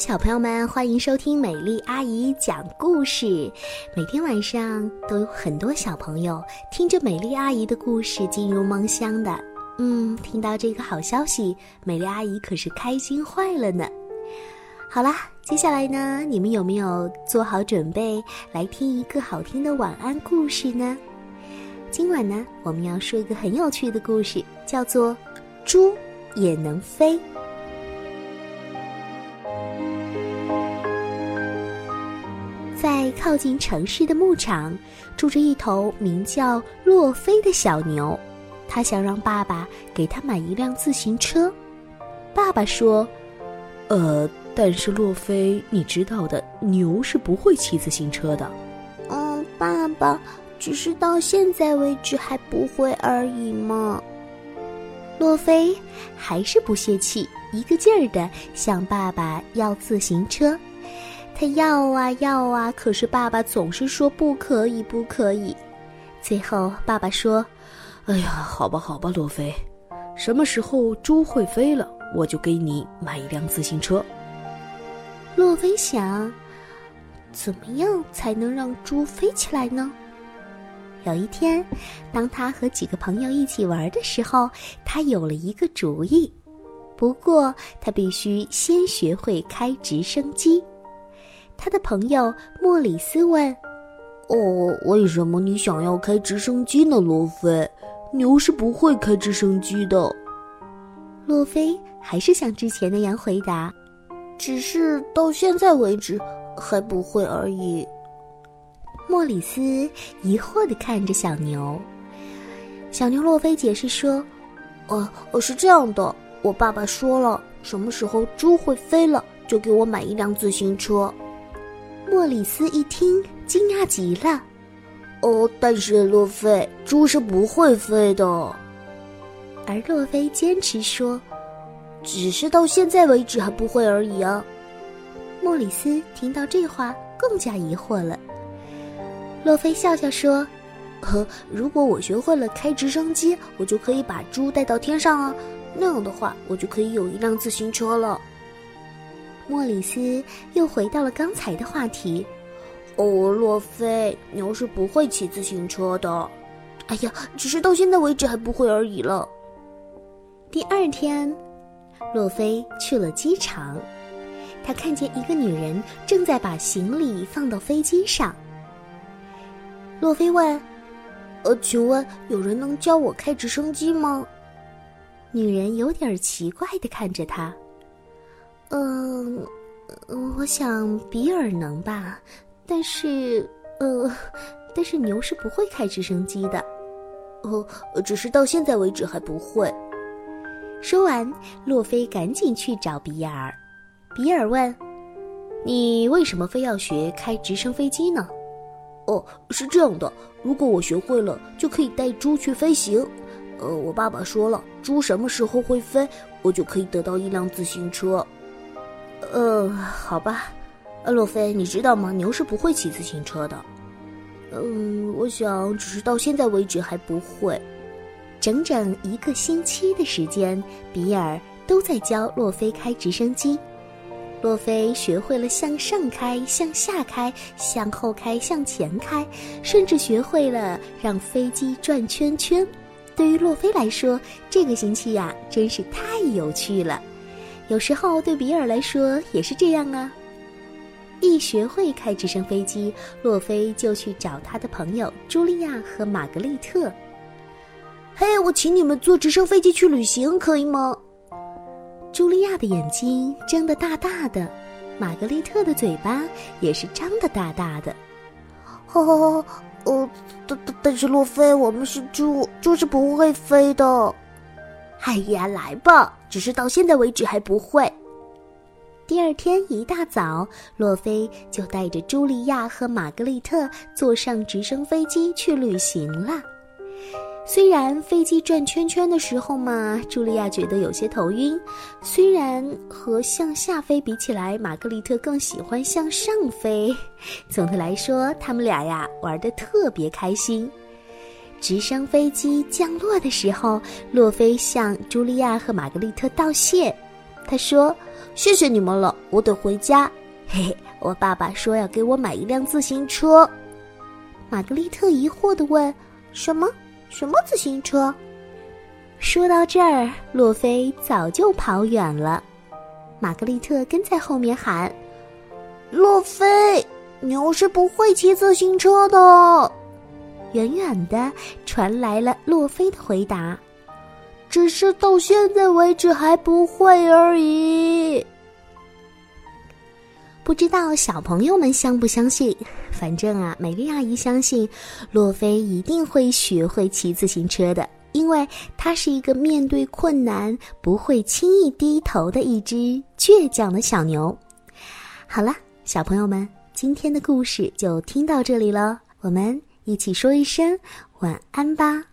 小朋友们，欢迎收听美丽阿姨讲故事。每天晚上都有很多小朋友听着美丽阿姨的故事进入梦乡的。嗯，听到这个好消息，美丽阿姨可是开心坏了呢。好啦，接下来呢，你们有没有做好准备来听一个好听的晚安故事呢？今晚呢，我们要说一个很有趣的故事，叫做《猪也能飞》。在靠近城市的牧场，住着一头名叫洛菲的小牛。他想让爸爸给他买一辆自行车。爸爸说：“呃，但是洛菲，你知道的，牛是不会骑自行车的。”“嗯，爸爸，只是到现在为止还不会而已嘛。”洛菲还是不泄气，一个劲儿的向爸爸要自行车。他要啊要啊，可是爸爸总是说不可以，不可以。最后，爸爸说：“哎呀，好吧，好吧，罗菲，什么时候猪会飞了，我就给你买一辆自行车。”洛菲想，怎么样才能让猪飞起来呢？有一天，当他和几个朋友一起玩的时候，他有了一个主意。不过，他必须先学会开直升机。他的朋友莫里斯问：“哦，为什么你想要开直升机呢，罗菲？牛是不会开直升机的。”洛菲还是像之前那样回答：“只是到现在为止还不会而已。”莫里斯疑惑地看着小牛。小牛洛菲解释说：“哦，是这样的，我爸爸说了，什么时候猪会飞了，就给我买一辆自行车。”莫里斯一听，惊讶极了。哦，但是洛菲，猪是不会飞的。而洛菲坚持说：“只是到现在为止还不会而已啊。”莫里斯听到这话，更加疑惑了。洛菲笑笑说：“呵，如果我学会了开直升机，我就可以把猪带到天上啊。那样的话，我就可以有一辆自行车了。”莫里斯又回到了刚才的话题。哦，洛菲，牛是不会骑自行车的。哎呀，只是到现在为止还不会而已了。第二天，洛菲去了机场，他看见一个女人正在把行李放到飞机上。洛菲问：“呃，请问有人能教我开直升机吗？”女人有点奇怪的看着他。嗯，我想比尔能吧，但是，呃，但是牛是不会开直升机的。哦，只是到现在为止还不会。说完，洛菲赶紧去找比尔。比尔问：“你为什么非要学开直升飞机呢？”哦，是这样的，如果我学会了，就可以带猪去飞行。呃，我爸爸说了，猪什么时候会飞，我就可以得到一辆自行车。呃，好吧，呃，洛菲，你知道吗？牛是不会骑自行车的。嗯，我想只是到现在为止还不会。整整一个星期的时间，比尔都在教洛菲开直升机。洛菲学会了向上开、向下开、向后开、向前开，甚至学会了让飞机转圈圈。对于洛菲来说，这个星期呀，真是太有趣了。有时候对比尔来说也是这样啊。一学会开直升飞机，洛菲就去找他的朋友茱莉亚和玛格丽特。嘿，我请你们坐直升飞机去旅行，可以吗？茱莉亚的眼睛睁得大大的，玛格丽特的嘴巴也是张得大大的。哦，哦，但但但是洛菲，我们是猪，猪是不会飞的。哎呀，来吧！只是到现在为止还不会。第二天一大早，洛菲就带着茱莉亚和玛格丽特坐上直升飞机去旅行了。虽然飞机转圈圈的时候嘛，茱莉亚觉得有些头晕；虽然和向下飞比起来，玛格丽特更喜欢向上飞。总的来说，他们俩呀玩得特别开心。直升飞机降落的时候，洛菲向茱莉亚和玛格丽特道谢。他说：“谢谢你们了，我得回家。”嘿嘿，我爸爸说要给我买一辆自行车。玛格丽特疑惑的问：“什么？什么自行车？”说到这儿，洛菲早就跑远了。玛格丽特跟在后面喊：“洛菲，牛是不会骑自行车的。”远远的传来了洛菲的回答：“只是到现在为止还不会而已。”不知道小朋友们相不相信？反正啊，美丽阿姨相信，洛菲一定会学会骑自行车的，因为她是一个面对困难不会轻易低头的一只倔强的小牛。好了，小朋友们，今天的故事就听到这里了，我们一起说一声晚安吧。